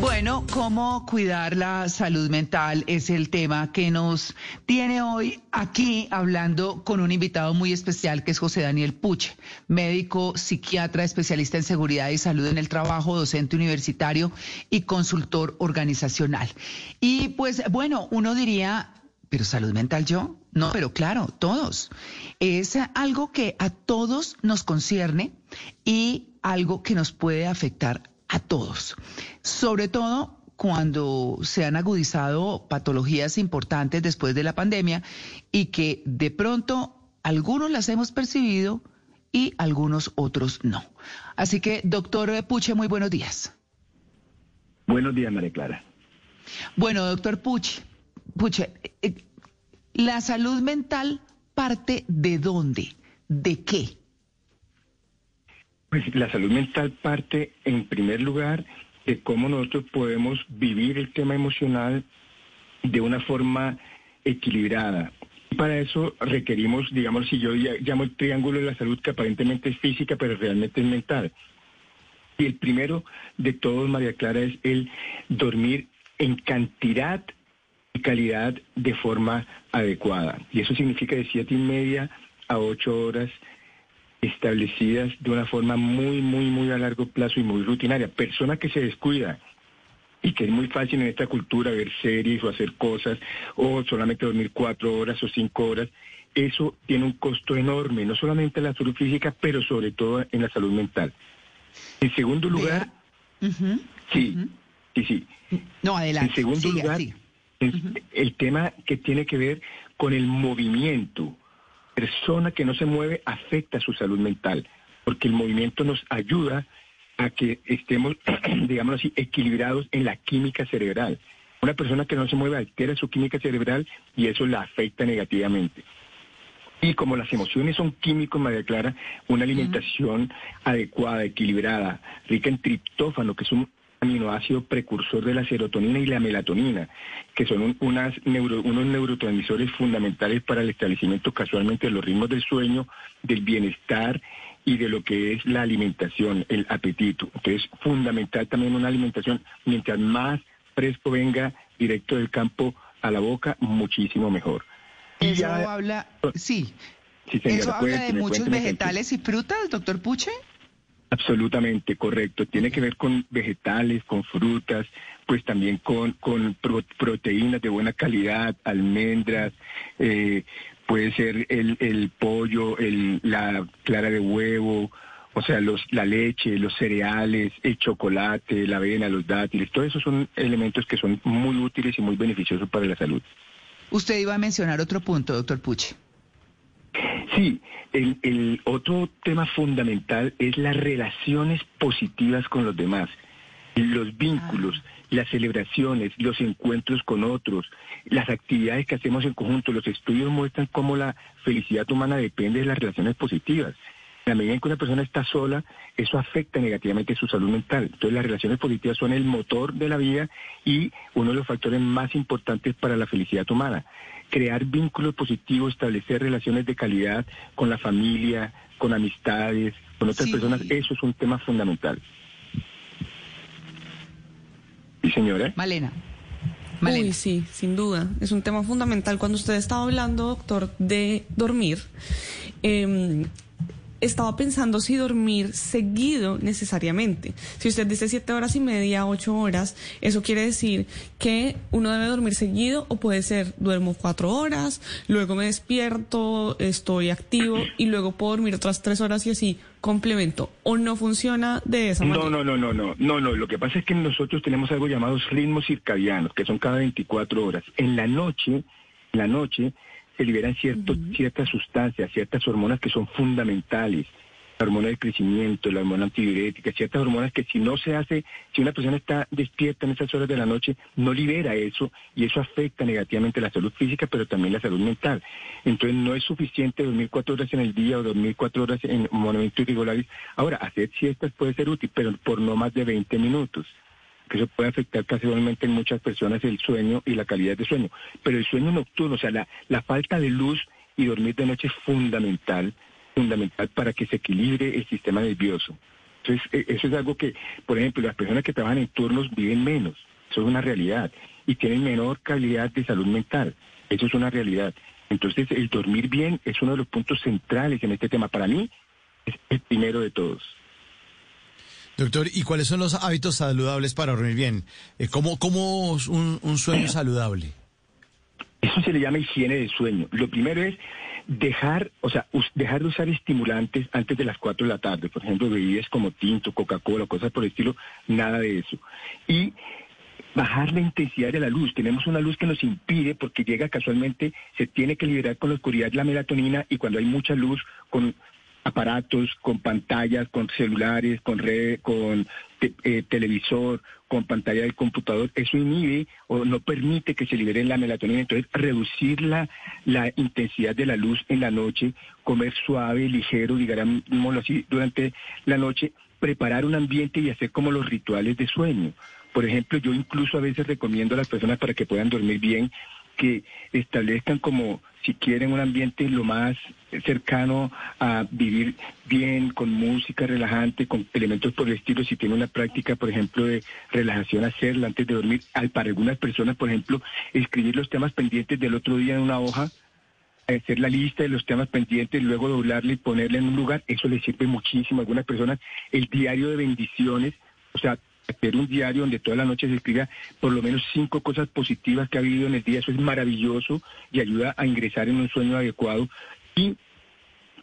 Bueno, cómo cuidar la salud mental es el tema que nos tiene hoy aquí hablando con un invitado muy especial que es José Daniel Puche, médico, psiquiatra, especialista en seguridad y salud en el trabajo, docente universitario y consultor organizacional. Y pues bueno, uno diría, pero salud mental yo? No, pero claro, todos. Es algo que a todos nos concierne y algo que nos puede afectar a todos. Sobre todo cuando se han agudizado patologías importantes después de la pandemia y que de pronto algunos las hemos percibido y algunos otros no. Así que, doctor Puche, muy buenos días. Buenos días, María Clara. Bueno, doctor Puche, Puche, eh, ¿la salud mental parte de dónde? ¿De qué? Pues la salud mental parte, en primer lugar, de cómo nosotros podemos vivir el tema emocional de una forma equilibrada. Para eso requerimos, digamos, si yo llamo el triángulo de la salud, que aparentemente es física, pero realmente es mental. Y el primero de todos, María Clara, es el dormir en cantidad y calidad de forma adecuada. Y eso significa de siete y media a ocho horas establecidas de una forma muy, muy, muy a largo plazo y muy rutinaria. Persona que se descuida y que es muy fácil en esta cultura ver series o hacer cosas o solamente dormir cuatro horas o cinco horas, eso tiene un costo enorme, no solamente en la salud física, pero sobre todo en la salud mental. En segundo lugar, sí, sí, sí. No, adelante. En segundo lugar, el tema que tiene que ver con el movimiento persona que no se mueve afecta su salud mental, porque el movimiento nos ayuda a que estemos, digamos así, equilibrados en la química cerebral. Una persona que no se mueve altera su química cerebral y eso la afecta negativamente. Y como las emociones son químicos, María Clara, una alimentación adecuada, equilibrada, rica en triptófano, que es un aminoácido precursor de la serotonina y la melatonina, que son unas unos neurotransmisores fundamentales para el establecimiento casualmente de los ritmos del sueño, del bienestar y de lo que es la alimentación, el apetito. Entonces, fundamental también una alimentación, mientras más fresco venga directo del campo a la boca, muchísimo mejor. Eso habla, sí. Eso habla de muchos vegetales y frutas, doctor Puche. Absolutamente correcto. Tiene que ver con vegetales, con frutas, pues también con, con proteínas de buena calidad, almendras, eh, puede ser el, el pollo, el, la clara de huevo, o sea, los, la leche, los cereales, el chocolate, la avena, los dátiles, todos esos son elementos que son muy útiles y muy beneficiosos para la salud. Usted iba a mencionar otro punto, doctor Puche. Sí, el, el, otro tema fundamental es las relaciones positivas con los demás, los vínculos, ah. las celebraciones, los encuentros con otros, las actividades que hacemos en conjunto. Los estudios muestran cómo la felicidad humana depende de las relaciones positivas. En la medida en que una persona está sola, eso afecta negativamente su salud mental. Entonces las relaciones positivas son el motor de la vida y uno de los factores más importantes para la felicidad humana crear vínculos positivos, establecer relaciones de calidad con la familia, con amistades, con otras personas, eso es un tema fundamental. ¿Y señora? Malena. Malena. sí, sin duda. Es un tema fundamental. Cuando usted estaba hablando, doctor, de dormir, eh, estaba pensando si dormir seguido necesariamente. Si usted dice siete horas y media, ocho horas, eso quiere decir que uno debe dormir seguido o puede ser duermo cuatro horas, luego me despierto, estoy activo y luego puedo dormir otras tres horas y así complemento. ¿O no funciona de esa manera? No, no, no, no, no, no, no. Lo que pasa es que nosotros tenemos algo llamados ritmos circadianos, que son cada 24 horas. En la noche, en la noche, se liberan ciertas sustancias, ciertas hormonas que son fundamentales. la hormona del crecimiento, la hormona antidiurética, ciertas hormonas que si no se hace, si una persona está despierta en esas horas de la noche, no libera eso y eso afecta negativamente la salud física, pero también la salud mental. Entonces no es suficiente dormir cuatro horas en el día o dormir cuatro horas en monumentos irregulares. Ahora, hacer siestas puede ser útil, pero por no más de 20 minutos que eso puede afectar casualmente en muchas personas el sueño y la calidad de sueño. Pero el sueño nocturno, o sea, la, la falta de luz y dormir de noche es fundamental fundamental para que se equilibre el sistema nervioso. Entonces, e, eso es algo que, por ejemplo, las personas que trabajan en turnos viven menos, eso es una realidad, y tienen menor calidad de salud mental, eso es una realidad. Entonces, el dormir bien es uno de los puntos centrales en este tema. Para mí, es el primero de todos. Doctor, ¿y cuáles son los hábitos saludables para dormir bien? Eh, ¿Cómo, cómo un, un sueño saludable? Eso se le llama higiene del sueño. Lo primero es dejar, o sea, dejar de usar estimulantes antes de las 4 de la tarde, por ejemplo, bebidas como tinto, Coca-Cola, cosas por el estilo, nada de eso. Y bajar la intensidad de la luz. Tenemos una luz que nos impide, porque llega casualmente, se tiene que liberar con la oscuridad la melatonina y cuando hay mucha luz, con aparatos, con pantallas, con celulares, con red, con eh, televisor, con pantalla del computador, eso inhibe o no permite que se libere la melatonina. Entonces, reducir la, la intensidad de la luz en la noche, comer suave, ligero, digámoslo así, durante la noche, preparar un ambiente y hacer como los rituales de sueño. Por ejemplo, yo incluso a veces recomiendo a las personas para que puedan dormir bien que establezcan como si quieren un ambiente lo más cercano a vivir bien, con música relajante, con elementos por el estilo, si tienen una práctica, por ejemplo, de relajación, hacerla antes de dormir. Para algunas personas, por ejemplo, escribir los temas pendientes del otro día en una hoja, hacer la lista de los temas pendientes, luego doblarle y ponerle en un lugar, eso les sirve muchísimo a algunas personas. El diario de bendiciones, o sea, hacer un diario donde toda la noche se escriba por lo menos cinco cosas positivas que ha vivido en el día, eso es maravilloso y ayuda a ingresar en un sueño adecuado. Y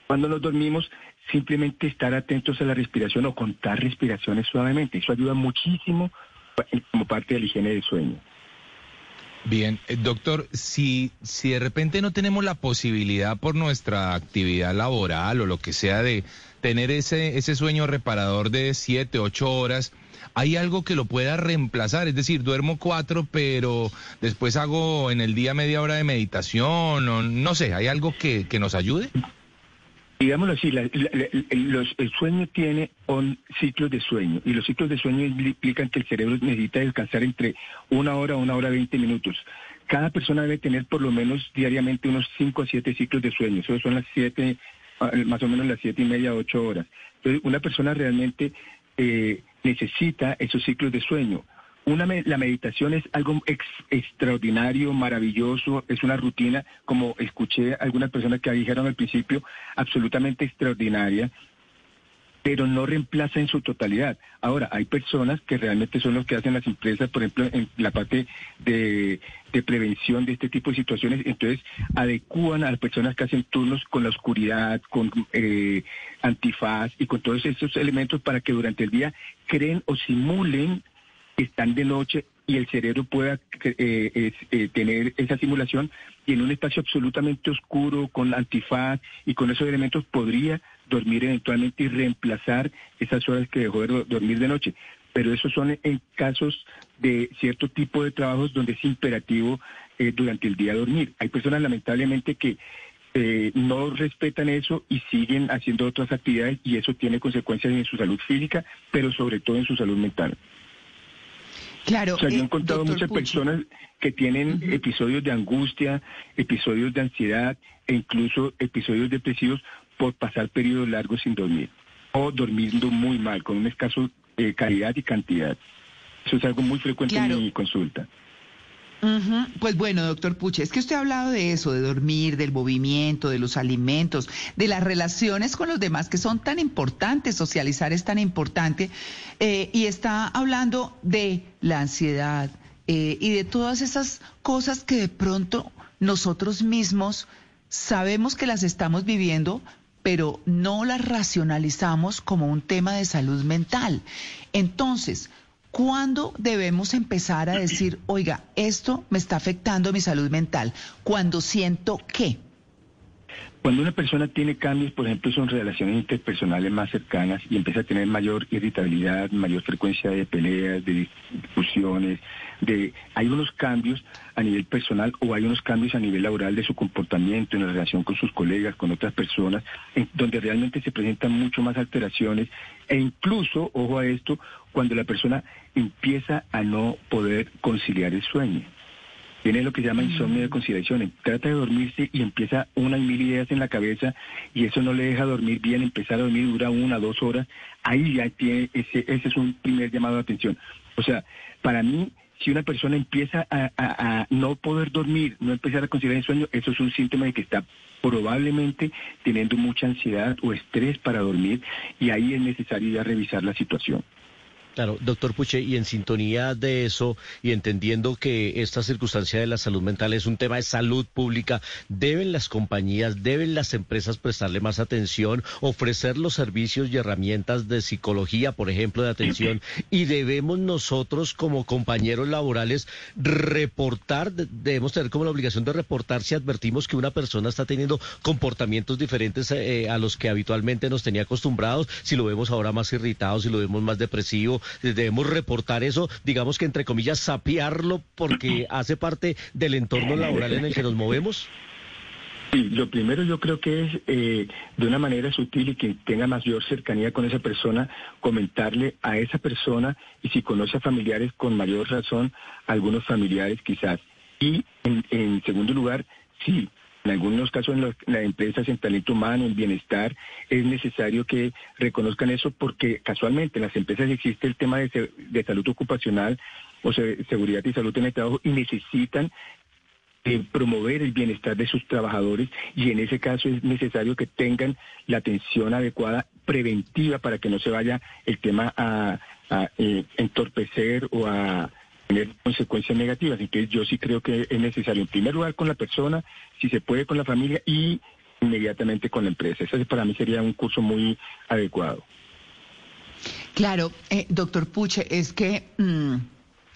cuando nos dormimos, simplemente estar atentos a la respiración o contar respiraciones suavemente, eso ayuda muchísimo como parte de la higiene del sueño. Bien, eh, doctor, si, si de repente no tenemos la posibilidad por nuestra actividad laboral o lo que sea de tener ese, ese sueño reparador de siete, ocho horas, ¿hay algo que lo pueda reemplazar? Es decir, duermo cuatro, pero después hago en el día media hora de meditación, o no sé, ¿hay algo que, que nos ayude? Digámoslo así, el sueño tiene un ciclos de sueño y los ciclos de sueño implican que el cerebro necesita descansar entre una hora a una hora veinte minutos. Cada persona debe tener por lo menos diariamente unos cinco a siete ciclos de sueño. Eso son las siete, ah, más o menos las siete y media, ocho horas. Entonces, una persona realmente eh, necesita esos ciclos de sueño. Una, la meditación es algo extraordinario, maravilloso, es una rutina, como escuché algunas personas que dijeron al principio, absolutamente extraordinaria, pero no reemplaza en su totalidad. Ahora, hay personas que realmente son los que hacen las empresas, por ejemplo, en la parte de, prevención de este tipo de situaciones, entonces adecúan a las personas que hacen turnos con la oscuridad, con eh, antifaz y con todos estos elementos para que durante el día creen o simulen están de noche y el cerebro pueda eh, eh, tener esa simulación y en un espacio absolutamente oscuro, con antifaz y con esos elementos podría dormir eventualmente y reemplazar esas horas que dejó de dormir de noche. Pero esos son en casos de cierto tipo de trabajos donde es imperativo eh, durante el día dormir. Hay personas lamentablemente que no respetan eso y siguen haciendo otras actividades y eso tiene consecuencias en su salud física, pero sobre todo en su salud mental. Claro. O sea, yo he eh, encontrado muchas personas que tienen episodios de angustia, episodios de ansiedad e incluso episodios depresivos por pasar periodos largos sin dormir o durmiendo muy mal, con un escaso eh, calidad y cantidad. Eso es algo muy frecuente en mi consulta. Pues bueno, doctor Puche, es que usted ha hablado de eso, de dormir, del movimiento, de los alimentos, de las relaciones con los demás que son tan importantes, socializar es tan importante, eh, y está hablando de la ansiedad eh, y de todas esas cosas que de pronto nosotros mismos sabemos que las estamos viviendo, pero no las racionalizamos como un tema de salud mental. Entonces, ¿Cuándo debemos empezar a decir, oiga, esto me está afectando mi salud mental? Cuando siento qué? Cuando una persona tiene cambios, por ejemplo, son relaciones interpersonales más cercanas y empieza a tener mayor irritabilidad, mayor frecuencia de peleas, de discusiones, de hay unos cambios a nivel personal o hay unos cambios a nivel laboral de su comportamiento en la relación con sus colegas, con otras personas, en donde realmente se presentan mucho más alteraciones e incluso, ojo a esto, cuando la persona empieza a no poder conciliar el sueño. Tiene lo que se llama insomnio de conciliación. Trata de dormirse y empieza una y mil ideas en la cabeza y eso no le deja dormir bien. Empezar a dormir dura una, dos horas. Ahí ya tiene, ese, ese es un primer llamado de atención. O sea, para mí, si una persona empieza a, a, no poder dormir, no empezar a conciliar el sueño, eso es un síntoma de que está probablemente teniendo mucha ansiedad o estrés para dormir y ahí es necesario ya revisar la situación. Claro, doctor Puche, y en sintonía de eso y entendiendo que esta circunstancia de la salud mental es un tema de salud pública, ¿deben las compañías, deben las empresas prestarle más atención, ofrecer los servicios y herramientas de psicología, por ejemplo, de atención? Y debemos nosotros como compañeros laborales reportar, debemos tener como la obligación de reportar si advertimos que una persona está teniendo comportamientos diferentes eh, a los que habitualmente nos tenía acostumbrados, si lo vemos ahora más irritado, si lo vemos más depresivo debemos reportar eso, digamos que entre comillas, sapearlo porque hace parte del entorno laboral en el que nos movemos? Sí, lo primero yo creo que es eh, de una manera sutil y que tenga mayor cercanía con esa persona, comentarle a esa persona y si conoce a familiares con mayor razón, algunos familiares quizás. Y en, en segundo lugar, sí, en algunos casos en las empresas en talento humano, en bienestar, es necesario que reconozcan eso porque casualmente en las empresas existe el tema de, salud ocupacional o seguridad y salud en el trabajo y necesitan eh, promover el bienestar de sus trabajadores y en ese caso es necesario que tengan la atención adecuada preventiva para que no se vaya el tema a, eh, entorpecer o a tener consecuencias negativas. Entonces yo sí creo que es necesario, en primer lugar, con la persona, si se puede con la familia y inmediatamente con la empresa. Ese para mí sería un curso muy adecuado. Claro, eh, doctor Puche, es que... Mm,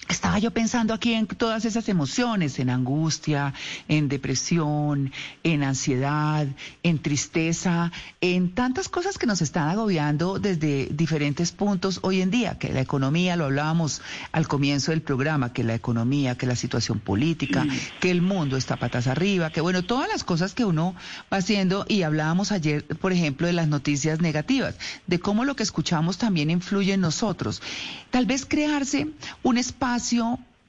estaba yo pensando aquí en todas esas emociones, en angustia, en depresión, en ansiedad, en tristeza, en tantas cosas que nos están agobiando desde diferentes puntos hoy en día, que la economía, lo hablábamos al comienzo del programa, que la economía, que la situación política, que el mundo está patas arriba, que bueno, todas las cosas que uno va haciendo y hablábamos ayer, por ejemplo, de las noticias negativas, de cómo lo que escuchamos también influye en nosotros. Tal vez crearse un espacio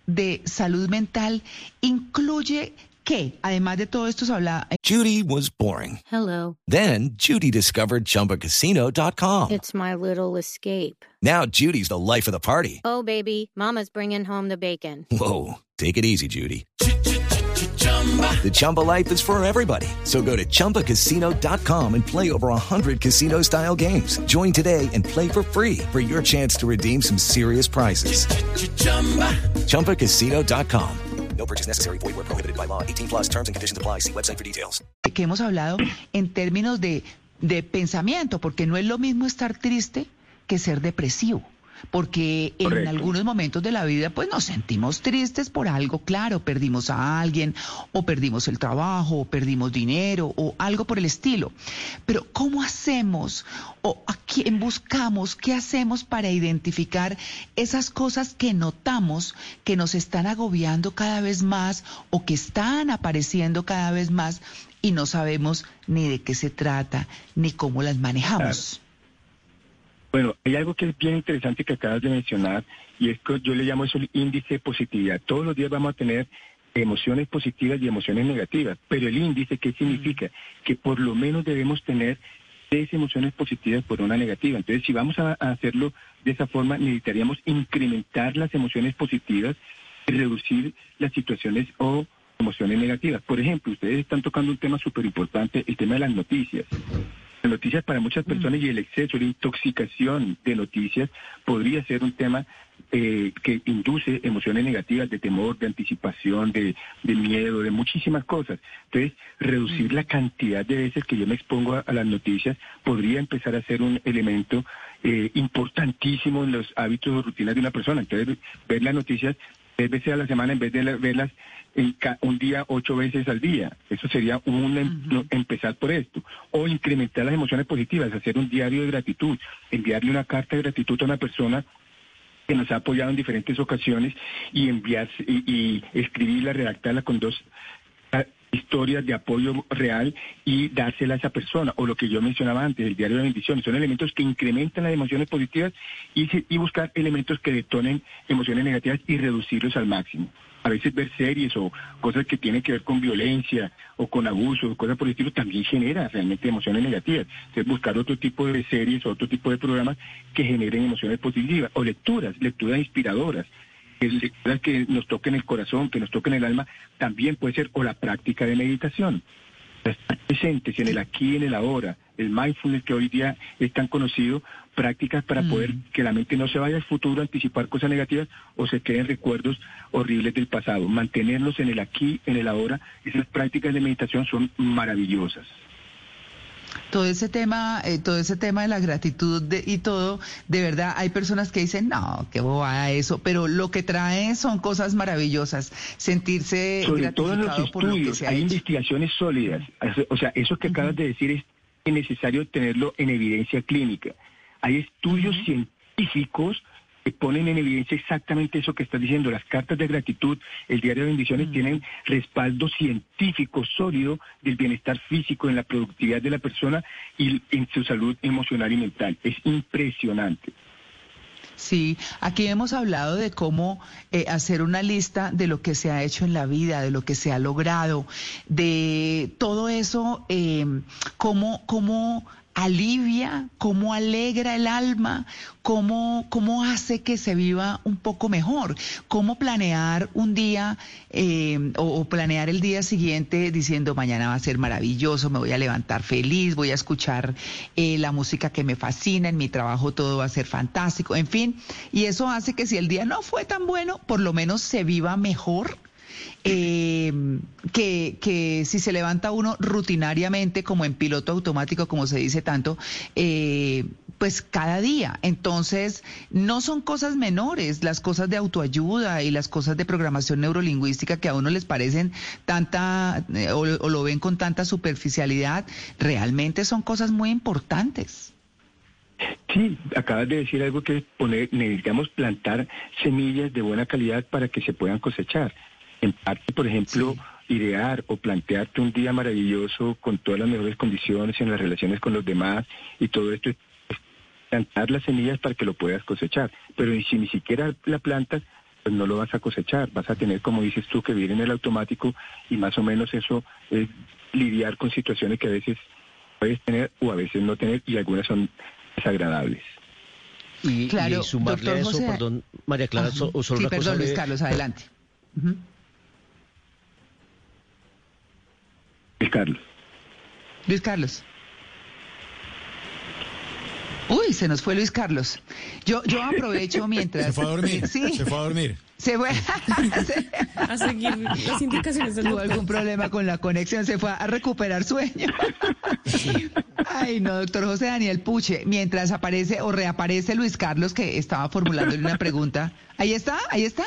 de salud mental incluye que, además de todo esto, se habla. Eh, Judy was boring. Hello. Then Judy discovered chumbacasino.com. It's my little escape. Now Judy's the life of the party. Oh, baby, Mama's bringing home the bacon. Whoa. Take it easy, Judy. The Chumba life is for everybody. So go to ChumbaCasino.com and play over 100 casino style games. Join today and play for free for your chance to redeem some serious prizes. ChumbaCasino.com. No purchase necessary. Void where prohibited by law. 18 plus terms and conditions apply. See website for details. Que hemos hablado en términos de, de pensamiento, porque no es lo mismo estar triste que ser depresivo porque en algunos momentos de la vida pues nos sentimos tristes por algo, claro, perdimos a alguien o perdimos el trabajo o perdimos dinero o algo por el estilo. Pero ¿cómo hacemos o a quién buscamos? ¿Qué hacemos para identificar esas cosas que notamos que nos están agobiando cada vez más o que están apareciendo cada vez más y no sabemos ni de qué se trata ni cómo las manejamos? Bueno, hay algo que es bien interesante que acabas de mencionar y es que yo le llamo eso el índice de positividad. Todos los días vamos a tener emociones positivas y emociones negativas, pero el índice, ¿qué significa? Que por lo menos debemos tener seis emociones positivas por una negativa. Entonces, si vamos a, hacerlo de esa forma, necesitaríamos incrementar las emociones positivas y reducir las situaciones o emociones negativas. Por ejemplo, ustedes están tocando un tema súper importante, el tema de las noticias noticias para muchas personas y el exceso, la intoxicación de noticias podría ser un tema eh, que induce emociones negativas de temor, de anticipación, de, miedo, de muchísimas cosas. Entonces, reducir la cantidad de veces que yo me expongo a, las noticias podría empezar a ser un elemento eh, importantísimo en los hábitos o rutinas de una persona. Entonces, ver las noticias tres veces a la semana en vez de verlas en un día ocho veces al día. Eso sería un em, empezar por esto. O incrementar las emociones positivas, hacer un diario de gratitud, enviarle una carta de gratitud a una persona que nos ha apoyado en diferentes ocasiones y enviar y, y escribirla, redactarla con dos historias de apoyo real y dársela a esa persona, o lo que yo mencionaba antes, el diario de bendiciones, son elementos que incrementan las emociones positivas y, y buscar elementos que detonen emociones negativas y reducirlos al máximo. A veces ver series o cosas que tienen que ver con violencia o con abuso cosas por el estilo también genera realmente emociones negativas. Entonces buscar otro tipo de series o otro tipo de programas que generen emociones positivas o lecturas, lecturas inspiradoras lecturas que nos toquen el corazón, que nos toquen el alma, también puede ser o la práctica de meditación. Estar presentes en el aquí y en el ahora, el mindfulness que hoy día es tan conocido, prácticas para poder mm. que la mente no se vaya al futuro a anticipar cosas negativas o se queden recuerdos horribles del pasado. Mantenernos en el aquí, en el ahora, esas prácticas de meditación son maravillosas todo ese tema, eh, todo ese tema de la gratitud y todo, de verdad hay personas que dicen, no, qué bobada eso, pero lo que trae son cosas maravillosas, sentirse Sobre todo en los estudios, hay investigaciones sólidas, o sea, eso que acabas de decir es necesario tenerlo en evidencia clínica. Hay estudios científicos ponen en evidencia exactamente eso que estás diciendo. Las cartas de gratitud, el diario de bendiciones mm. tienen respaldo científico sólido del bienestar físico, en la productividad de la persona y en su salud emocional y mental. Es impresionante. Sí, aquí hemos hablado de cómo eh, hacer una lista de lo que se ha hecho en la vida, de lo que se ha logrado, de todo eso, eh, cómo, cómo alivia, cómo alegra el alma, cómo, cómo hace que se viva un poco mejor, cómo planear un día eh, o, planear el día siguiente diciendo mañana va a ser maravilloso, me voy a levantar feliz, voy a escuchar eh, la música que me fascina, en mi trabajo todo va a ser fantástico, en fin, y eso hace que si el día no fue tan bueno, por lo menos se viva mejor eh, que, que, si se levanta uno rutinariamente, como en piloto automático, como se dice tanto, eh, pues cada día. Entonces, no son cosas menores las cosas de autoayuda y las cosas de programación neurolingüística que a uno les parecen tanta eh, o, lo ven con tanta superficialidad, realmente son cosas muy importantes. Sí, acabas de decir algo que poner, necesitamos plantar semillas de buena calidad para que se puedan cosechar. En parte, por ejemplo, idear o plantearte un día maravilloso con todas las mejores condiciones en las relaciones con los demás y todo esto, plantar las semillas para que lo puedas cosechar. Pero si ni siquiera la plantas, pues no lo vas a cosechar. Vas a tener, como dices tú, que vivir en el automático y más o menos eso es lidiar con situaciones que a veces puedes tener o a veces no tener y algunas son desagradables. Y, claro, sumarle a eso, perdón, María Clara, sí, perdón, Luis Carlos, adelante. Luis Carlos. Luis Carlos. Uy, se nos fue Luis Carlos. Yo, yo aprovecho mientras. Se fue a dormir. Sí. Se fue a dormir. Se fue a seguir las indicaciones del Tuvo algún problema con la conexión, se fue a recuperar sueño. Ay, no, doctor José Daniel Puche, mientras aparece o reaparece Luis Carlos, que estaba formulándole una pregunta. Ahí está, ahí está.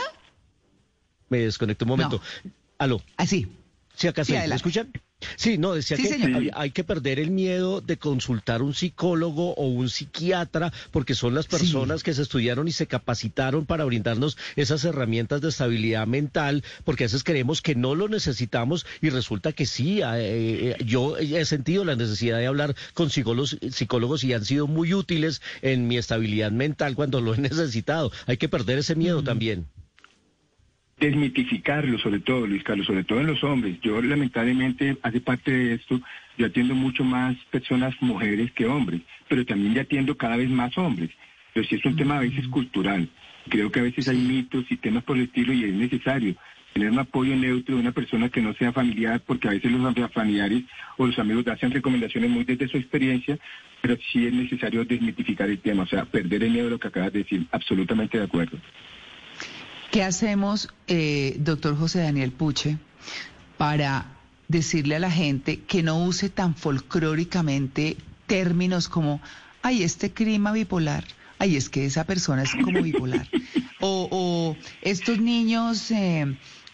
Me desconecto un momento. Aló. Así. Ah, sí, acá sí, ¿me escuchan? Sí, no, decía que hay, que perder el miedo de consultar un psicólogo o un psiquiatra, porque son las personas que se estudiaron y se capacitaron para brindarnos esas herramientas de estabilidad mental, porque a veces creemos que no lo necesitamos y resulta que sí. Eh, eh, yo he sentido la necesidad de hablar con psicólogos, psicólogos y han sido muy útiles en mi estabilidad mental cuando lo he necesitado. Hay que perder ese miedo también desmitificarlo sobre todo, Luis Carlos, sobre todo en los hombres. Yo lamentablemente, hace parte de esto, yo atiendo mucho más personas mujeres que hombres, pero también ya atiendo cada vez más hombres. Pero sí es un tema a veces cultural. Creo que a veces hay mitos y temas por el estilo y es necesario tener un apoyo neutro de una persona que no sea familiar, porque a veces los familiares o los amigos hacen recomendaciones muy desde su experiencia, pero sí es necesario desmitificar el tema, o sea, perder el miedo de lo que acabas de decir, absolutamente de acuerdo. ¿Qué hacemos, eh, doctor José Daniel Puche, para decirle a la gente que no use tan folclóricamente términos como, ay, este clima bipolar, ay, es que esa persona es como bipolar, o, o estos niños, eh,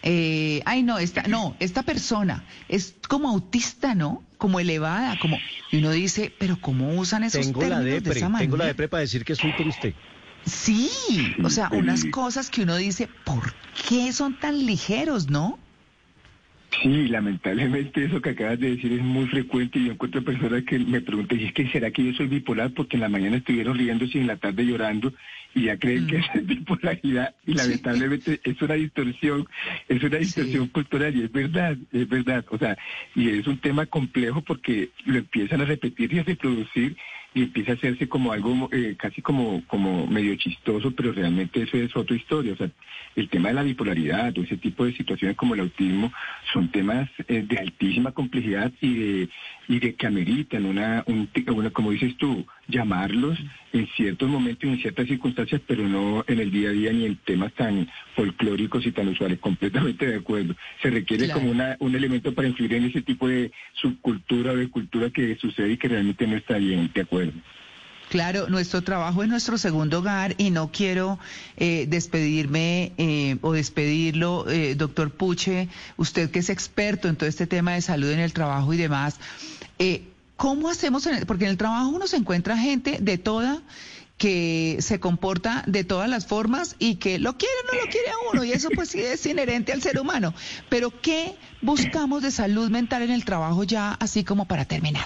eh, ay no, esta, no, esta persona es como autista, ¿no? Como elevada, como, y uno dice, pero ¿cómo usan esos tengo la términos de depre, esa manera? tengo la depre para decir que soy triste. Sí, o sea, unas cosas que uno dice, ¿por qué son tan ligeros, no? Sí, lamentablemente eso que acabas de decir es muy frecuente y yo encuentro personas que me preguntan, ¿y es que será que yo soy bipolar? Porque en la mañana estuvieron riéndose y en la tarde llorando y ya creen que es bipolaridad y lamentablemente es una distorsión, es una distorsión cultural y es verdad, es verdad. O sea, y es un tema complejo porque lo empiezan a repetir y a reproducir y empieza a hacerse como algo eh, casi como, como medio chistoso, pero realmente eso es otra historia. O sea, el tema de la bipolaridad o ese tipo de situaciones como el autismo son temas eh, de altísima complejidad y de, y de que ameritan una, un, una, como dices tú, llamarlos en ciertos momentos y en ciertas circunstancias, pero no en el día a día ni en temas tan folclóricos y tan usuales. Completamente de acuerdo. Se requiere Claro. como una, un elemento para influir en ese tipo de subcultura o de cultura que sucede y que realmente no está bien. De acuerdo. Claro, nuestro trabajo es nuestro segundo hogar y no quiero eh, despedirme eh, o despedirlo, eh, doctor Puche, usted que es experto en todo este tema de salud en el trabajo y demás. Eh, ¿Cómo hacemos? En el- porque en el trabajo uno se encuentra gente de toda que se comporta de todas las formas y que lo quiere o no lo quiere a uno y eso pues sí es inherente al ser humano. Pero ¿qué buscamos de salud mental en el trabajo ya así como para terminar?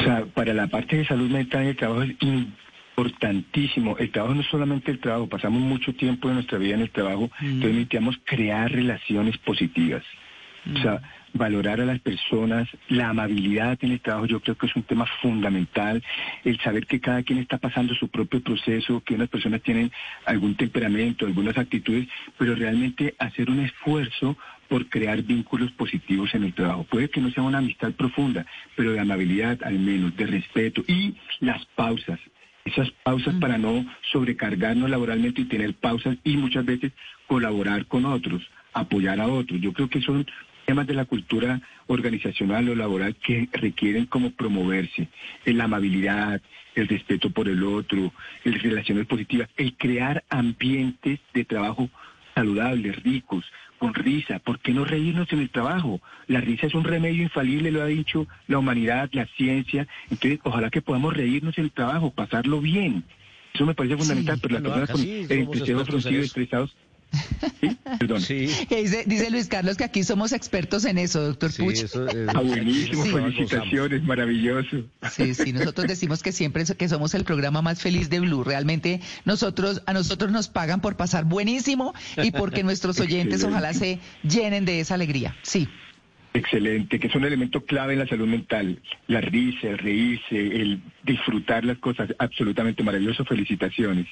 O sea, para la parte de salud mental en el trabajo es importantísimo. El trabajo no es solamente el trabajo, pasamos mucho tiempo de nuestra vida en el trabajo, entonces necesitamos crear relaciones positivas. O sea, valorar a las personas, la amabilidad en el trabajo yo creo que es un tema fundamental, el saber que cada quien está pasando su propio proceso, que unas personas tienen algún temperamento, algunas actitudes, pero realmente hacer un esfuerzo por crear vínculos positivos en el trabajo. Puede que no sea una amistad profunda, pero de amabilidad al menos, de respeto y las pausas. Esas pausas para no sobrecargarnos laboralmente y tener pausas y muchas veces colaborar con otros, apoyar a otros. Yo creo que son temas de la cultura organizacional o laboral que requieren como promoverse, la amabilidad, el respeto por el otro, el relaciones positivas, el crear ambientes de trabajo saludables, ricos, con risa. ¿Por qué no reírnos en el trabajo? La risa es un remedio infalible, lo ha dicho la humanidad, la ciencia. Entonces, ojalá que podamos reírnos en el trabajo, pasarlo bien. Eso me parece fundamental, pero las personas con sí el entrecejo estresados. ¿Sí? Perdón. Sí. Que dice, dice Luis Carlos que aquí somos expertos en eso, doctor Sí, Puch. eso es- Ah, buenísimo, Sí. felicitaciones, maravilloso. Sí, sí, nosotros decimos que siempre que somos el programa más feliz de Blue. Realmente nosotros a nosotros nos pagan por pasar buenísimo y porque nuestros oyentes Excelente. ojalá se llenen de esa alegría. Sí. Excelente, que es un elemento clave en la salud mental. La risa, el reírse, el disfrutar las cosas, absolutamente maravilloso. Felicitaciones.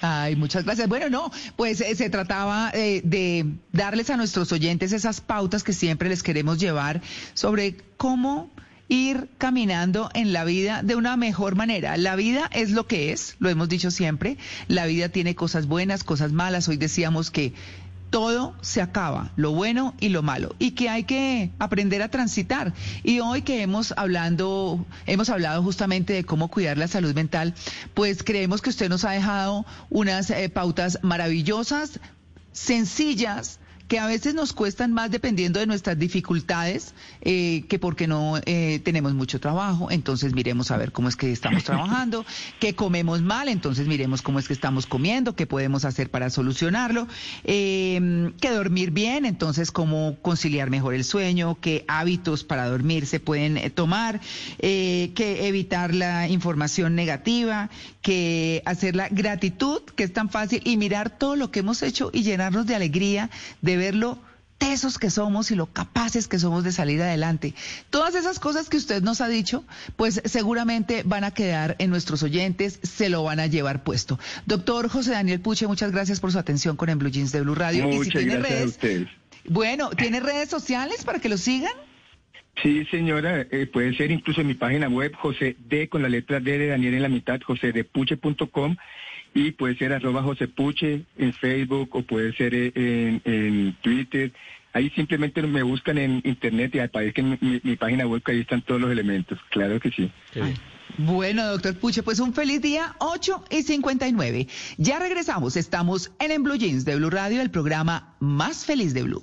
Ay, muchas gracias. Bueno, no, pues eh, se trataba eh, de darles a nuestros oyentes esas pautas que siempre les queremos llevar sobre cómo ir caminando en la vida de una mejor manera. La vida es lo que es, lo hemos dicho siempre. La vida tiene cosas buenas, cosas malas. Hoy decíamos que todo se acaba, lo bueno y lo malo, y que hay que aprender a transitar. Y hoy que hemos hablando, hemos hablado justamente de cómo cuidar la salud mental, pues creemos que usted nos ha dejado unas eh, pautas maravillosas, sencillas, que a veces nos cuestan más dependiendo de nuestras dificultades, eh, que porque no eh, tenemos mucho trabajo, entonces miremos a ver cómo es que estamos trabajando, que comemos mal, entonces miremos cómo es que estamos comiendo, qué podemos hacer para solucionarlo, eh, que dormir bien, entonces cómo conciliar mejor el sueño, qué hábitos para dormir se pueden eh, tomar, que evitar la información negativa, que hacer la gratitud, que es tan fácil, y mirar todo lo que hemos hecho y llenarnos de alegría de verlo tesos que somos y lo capaces que somos de salir adelante. Todas esas cosas que usted nos ha dicho, pues seguramente van a quedar en nuestros oyentes, se lo van a llevar puesto. Doctor José Daniel Puche, muchas gracias por su atención con En Blue Jeans de Blue Radio. y si Muchas tiene gracias a redes, ustedes. bueno, ¿tiene redes sociales para que lo sigan? Sí, señora, eh, puede ser incluso en mi página web, José D con la letra D de Daniel en la mitad, josedepuche.com y puede ser arroba josepuche en Facebook o puede ser eh, en, en Twitter. Ahí simplemente me buscan en internet y aparece en mi, mi página web que ahí están todos los elementos. Claro que sí. Bueno, doctor Puche, pues un feliz día, 8 y 59. Ya regresamos, estamos en En Blue Jeans de Blue Radio, el programa más feliz de Blue.